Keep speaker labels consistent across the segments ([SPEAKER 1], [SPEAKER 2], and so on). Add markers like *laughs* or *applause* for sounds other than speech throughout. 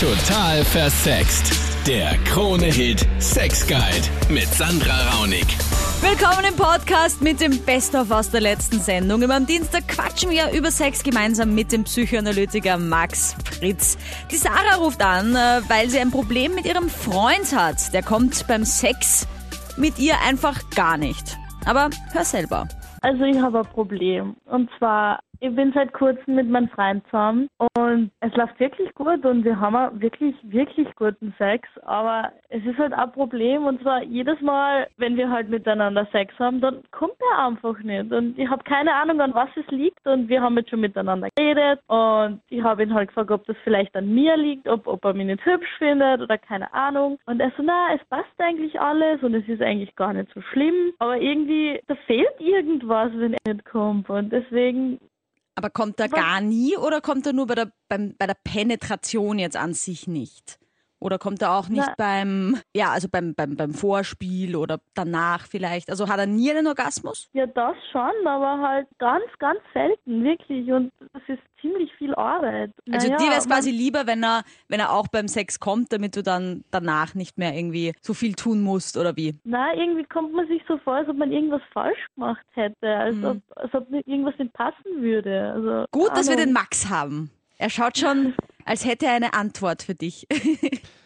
[SPEAKER 1] Total versext. Der Krone-Hit Sex Guide mit Sandra Raunig.
[SPEAKER 2] Willkommen im Podcast mit dem Best-of aus der letzten Sendung. Immer am Dienstag quatschen wir über Sex gemeinsam mit dem Psychoanalytiker Max Fritz. Die Sarah ruft an, äh, weil sie ein Problem mit ihrem Freund hat. Der kommt beim Sex mit ihr einfach gar nicht. Aber hör selber.
[SPEAKER 3] Also ich habe ein Problem. Und zwar, ich bin seit kurzem mit meinem Freund zusammen und es läuft wirklich gut und wir haben auch wirklich, wirklich guten Sex. Aber es ist halt ein Problem und zwar jedes Mal, wenn wir halt miteinander Sex haben, dann kommt er einfach nicht. Und ich habe keine Ahnung, an was es liegt und wir haben jetzt schon miteinander geredet und ich habe ihn halt gefragt, ob das vielleicht an mir liegt, ob, ob er mich nicht hübsch findet oder keine Ahnung. Und er so, na, es passt eigentlich alles und es ist eigentlich gar nicht so schlimm. Aber irgendwie, da fehlt irgendwas, wenn er nicht kommt. Und deswegen
[SPEAKER 2] Aber kommt er gar nie oder kommt er nur bei der, beim, bei der Penetration jetzt an sich nicht? Oder kommt er auch nicht
[SPEAKER 3] Na-
[SPEAKER 2] beim, ja, also beim, beim, beim Vorspiel oder danach vielleicht? Also hat er nie einen Orgasmus?
[SPEAKER 3] Ja, das schon, aber halt ganz, ganz selten, wirklich. Und das ist ziemlich viel Arbeit.
[SPEAKER 2] Also
[SPEAKER 3] Naja,
[SPEAKER 2] dir wäre es quasi lieber, wenn er, wenn er auch beim Sex kommt, damit du dann danach nicht mehr irgendwie so viel tun musst oder wie?
[SPEAKER 3] Na, irgendwie kommt man sich so vor, als ob man irgendwas falsch gemacht hätte, als,
[SPEAKER 2] Mhm.
[SPEAKER 3] ob, als ob irgendwas nicht passen würde. Also,
[SPEAKER 2] Gut, dass wir den Max haben. Er schaut schon, *laughs* als hätte er eine Antwort für dich. *laughs*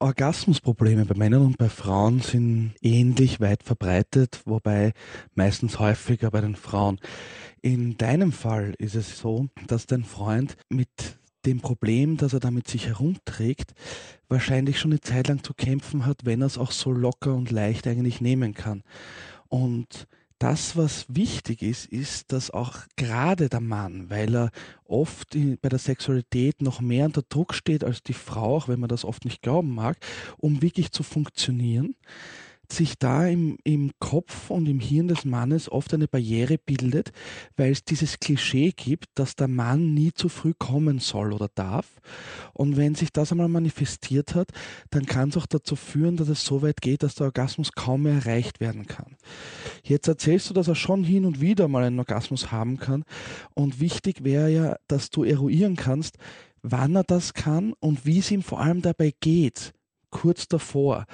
[SPEAKER 4] Orgasmusprobleme bei Männern und bei Frauen sind ähnlich weit verbreitet, wobei meistens häufiger bei den Frauen. In deinem Fall ist es so, dass dein Freund mit dem Problem, das er damit sich herumträgt, wahrscheinlich schon eine Zeit lang zu kämpfen hat, wenn er es auch so locker und leicht eigentlich nehmen kann. Und das, was wichtig ist, ist, dass auch gerade der Mann, weil er oft bei der Sexualität noch mehr unter Druck steht als die Frau, auch wenn man das oft nicht glauben mag, um wirklich zu funktionieren, sich da im, im Kopf und im Hirn des Mannes oft eine Barriere bildet, weil es dieses Klischee gibt, dass der Mann nie zu früh kommen soll oder darf. Und wenn sich das einmal manifestiert hat, dann kann es auch dazu führen, dass es so weit geht, dass der Orgasmus kaum mehr erreicht werden kann. Jetzt erzählst du, dass er schon hin und wieder mal einen Orgasmus haben kann. Und wichtig wäre ja, dass du eruieren kannst, wann er das kann und wie es ihm vor allem dabei geht. Kurz davor,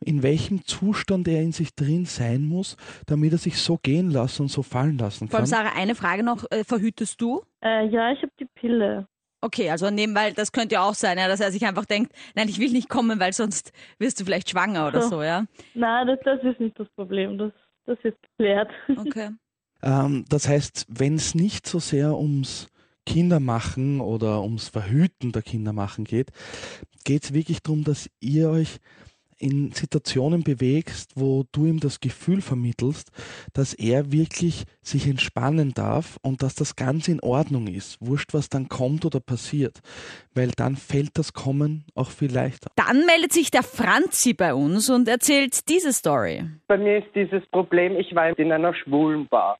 [SPEAKER 4] in welchem Zustand er in sich drin sein muss, damit er sich so gehen lassen und so fallen lassen
[SPEAKER 2] Vor allem,
[SPEAKER 4] kann.
[SPEAKER 2] Sarah, eine Frage noch. Äh, verhütest du?
[SPEAKER 3] Äh, ja, ich habe die Pille.
[SPEAKER 2] Okay, also nehmen, weil das könnte ja auch sein, ja, dass er sich einfach denkt, nein, ich will nicht kommen, weil sonst wirst du vielleicht schwanger oder
[SPEAKER 3] So.
[SPEAKER 2] so, ja?
[SPEAKER 3] Nein, das, das ist nicht das Problem. Das, das ist geklärt. *laughs*
[SPEAKER 2] Okay.
[SPEAKER 4] Ähm, das heißt, wenn es nicht so sehr ums Kindermachen oder ums Verhüten der Kindermachen geht, geht es wirklich darum, dass ihr euch in Situationen bewegst, wo du ihm das Gefühl vermittelst, dass er wirklich sich entspannen darf und dass das ganz in Ordnung ist. Wurscht, was dann kommt oder passiert. Weil dann fällt das Kommen auch viel leichter.
[SPEAKER 2] Dann meldet sich der Franzi bei uns und erzählt diese Story.
[SPEAKER 5] Bei mir ist dieses Problem, ich war in einer schwulen Bar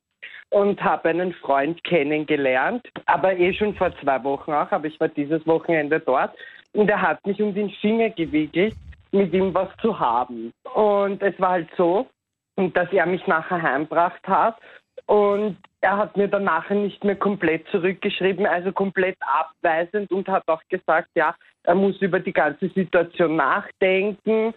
[SPEAKER 5] und habe einen Freund kennengelernt, aber eh schon vor zwei Wochen auch, aber ich war dieses Wochenende dort und er hat mich um den Finger gewickelt, mit ihm was zu haben. Und es war halt so, dass er mich nachher heimgebracht hat und er hat mir dann nachher nicht mehr komplett zurückgeschrieben, also komplett abweisend und hat auch gesagt, ja, er muss über die ganze Situation nachdenken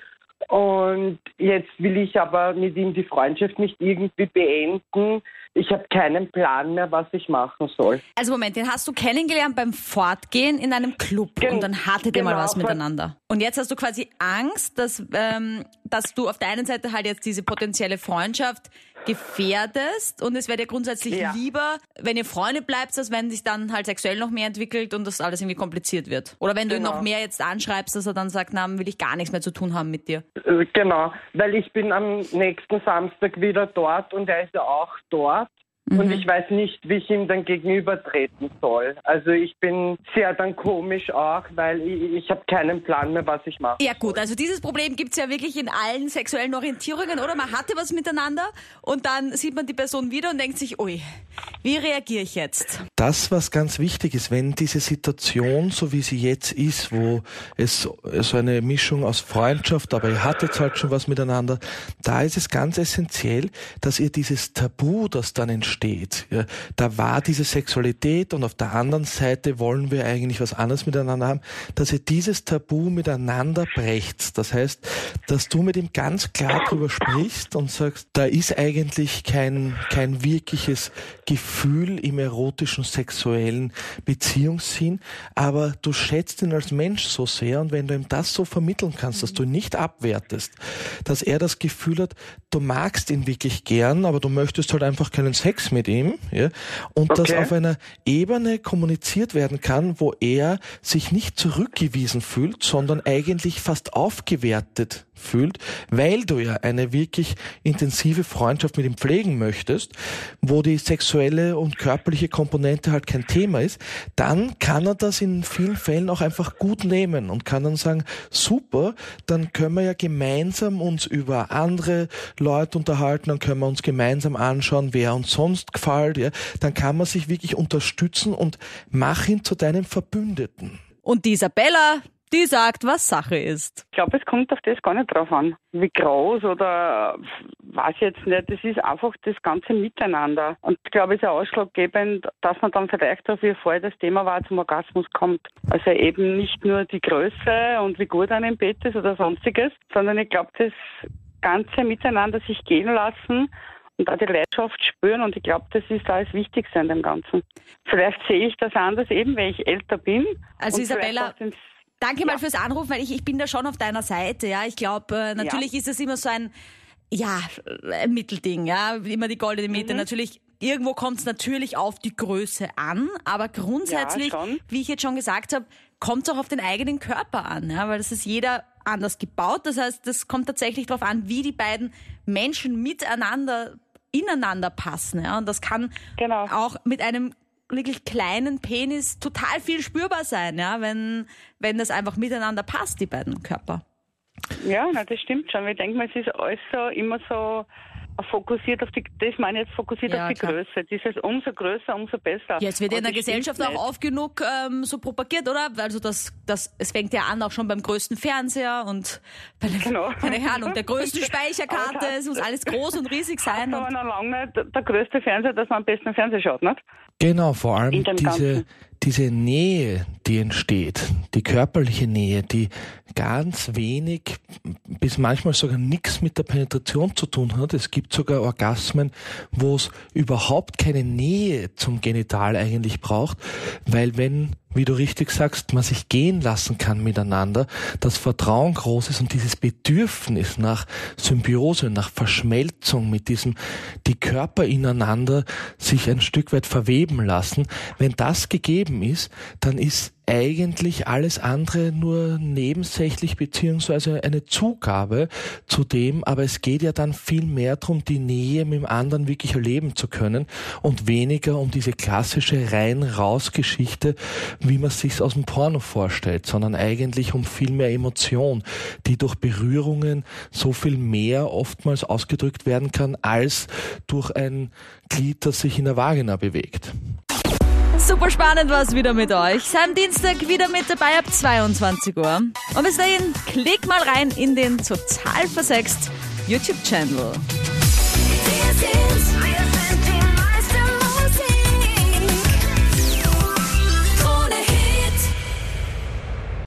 [SPEAKER 5] und jetzt will ich aber mit ihm die Freundschaft nicht irgendwie beenden. Ich habe keinen Plan mehr, was ich machen soll.
[SPEAKER 2] Also Moment, den hast du kennengelernt beim Fortgehen in einem Club
[SPEAKER 5] Gen-
[SPEAKER 2] und dann hattet ihr mal
[SPEAKER 5] genau,
[SPEAKER 2] was miteinander. Und jetzt hast du quasi Angst, dass, ähm, dass du auf der einen Seite halt jetzt diese potenzielle Freundschaft gefährdest und es wäre dir grundsätzlich
[SPEAKER 5] Ja.
[SPEAKER 2] lieber, wenn ihr Freunde bleibt, als wenn sich dann halt sexuell noch mehr entwickelt und das alles irgendwie kompliziert wird. Oder wenn du ihn
[SPEAKER 5] Genau.
[SPEAKER 2] noch mehr jetzt anschreibst, dass er dann sagt, na, will ich gar nichts mehr zu tun haben mit dir.
[SPEAKER 5] Äh, Genau, weil ich bin am nächsten Samstag wieder dort und er ist ja auch dort. Und ich weiß nicht, wie ich ihm dann gegenübertreten soll. Also ich bin sehr dann komisch auch, weil ich, ich habe keinen Plan mehr, was ich mache.
[SPEAKER 2] Ja gut, also dieses Problem gibt's ja wirklich in allen sexuellen Orientierungen, oder? Man hatte was miteinander und dann sieht man die Person wieder und denkt sich, ui, wie reagiere ich jetzt?
[SPEAKER 4] Das, was ganz wichtig ist, wenn diese Situation, so wie sie jetzt ist, wo es so eine Mischung aus Freundschaft, aber ihr hattet halt schon was miteinander, da ist es ganz essentiell, dass ihr dieses Tabu, das dann entsteht, ja, da war diese Sexualität und auf der anderen Seite wollen wir eigentlich was anderes miteinander haben, dass ihr dieses Tabu miteinander brecht. Das heißt, dass du mit ihm ganz klar drüber sprichst und sagst, da ist eigentlich kein, kein wirkliches Gefühl im erotischen sexuellen Beziehungssinn, aber du schätzt ihn als Mensch so sehr und wenn du ihm das so vermitteln kannst, dass du ihn nicht abwertest, dass er das Gefühl hat, du magst ihn wirklich gern, aber du möchtest halt einfach keinen Sex mit ihm, ja, und okay. das auf einer Ebene kommuniziert werden kann, wo er sich nicht zurückgewiesen fühlt, sondern eigentlich fast aufgewertet fühlt, weil du ja eine wirklich intensive Freundschaft mit ihm pflegen möchtest, wo die sexuelle und körperliche Komponente halt kein Thema ist, dann kann er das in vielen Fällen auch einfach gut nehmen und kann dann sagen, super, dann können wir ja gemeinsam uns über andere Leute unterhalten, dann können wir uns gemeinsam anschauen, wer uns sonst gefällt, ja, dann kann man sich wirklich unterstützen und mach ihn zu deinem Verbündeten.
[SPEAKER 2] Und Isabella, die sagt, was Sache ist.
[SPEAKER 6] Ich glaube, es kommt auf das gar nicht drauf an, wie groß oder weiß ich jetzt nicht. Es ist einfach das ganze Miteinander. Und ich glaube, es ist auch ausschlaggebend, dass man dann vielleicht auch, wie vorher das Thema war, zum Orgasmus kommt. Also eben nicht nur die Größe und wie gut einem im Bett ist oder sonstiges, sondern ich glaube, das ganze Miteinander sich gehen lassen und da die Leidenschaft spüren. Und ich glaube, das ist da das Wichtigste an dem Ganzen. Vielleicht sehe ich das anders, eben weil ich älter bin.
[SPEAKER 2] Also Isabella, Danke mal fürs Anrufen, weil ich, ich bin da schon auf deiner Seite. Ja, ich glaube, äh, natürlich ja. ist es immer so ein ja ein Mittelding, ja, immer die goldene Mitte. Mhm. Natürlich irgendwo kommt es natürlich auf die Größe an, aber grundsätzlich, ja, wie ich jetzt schon gesagt habe, kommt es auch auf den eigenen Körper an, ja, weil das ist jeder anders gebaut. Das heißt, das kommt tatsächlich darauf an, wie die beiden Menschen miteinander ineinander passen. Ja, und das kann genau. auch mit einem wirklich kleinen Penis total viel spürbar sein, ja, wenn, wenn das einfach miteinander passt, die beiden Körper.
[SPEAKER 6] Ja, na, das stimmt schon. Ich denke mal, es ist alles so immer so fokussiert auf die, das meine ich jetzt fokussiert ja, auf die klar. Größe. Dieses umso größer, umso besser.
[SPEAKER 2] Ja, es wird ja in der Gesellschaft auch oft genug ähm, so propagiert, oder? Also das, das, es fängt ja an auch schon beim größten Fernseher und bei der, genau. keine Ahnung, der größten *laughs* Speicherkarte. es muss alles groß und riesig *laughs* sein.
[SPEAKER 6] Aber noch lange nicht der größte Fernseher, dass man am besten Fernseher schaut, nicht?
[SPEAKER 4] Genau, vor allem diese, diese Nähe, die entsteht, die körperliche Nähe, die ganz wenig bis manchmal sogar nichts mit der Penetration zu tun hat. Es gibt sogar Orgasmen, wo es überhaupt keine Nähe zum Genital eigentlich braucht, weil wenn wie du richtig sagst, man sich gehen lassen kann miteinander, das Vertrauen groß ist und dieses Bedürfnis nach Symbiose, nach Verschmelzung mit diesem, die Körper ineinander sich ein Stück weit verweben lassen, wenn das gegeben ist, dann ist eigentlich alles andere nur nebensächlich beziehungsweise eine Zugabe zu dem, aber es geht ja dann viel mehr darum, die Nähe mit dem anderen wirklich erleben zu können und weniger um diese klassische rein-raus-Geschichte, wie man sich aus dem Porno vorstellt, sondern eigentlich um viel mehr Emotion, die durch Berührungen so viel mehr oftmals ausgedrückt werden kann, als durch ein Glied, das sich in der Vagina bewegt.
[SPEAKER 2] Super spannend war es wieder mit euch. Sein Dienstag wieder mit dabei ab 22 Uhr. Und bis dahin, klick mal rein in den total versext YouTube-Channel.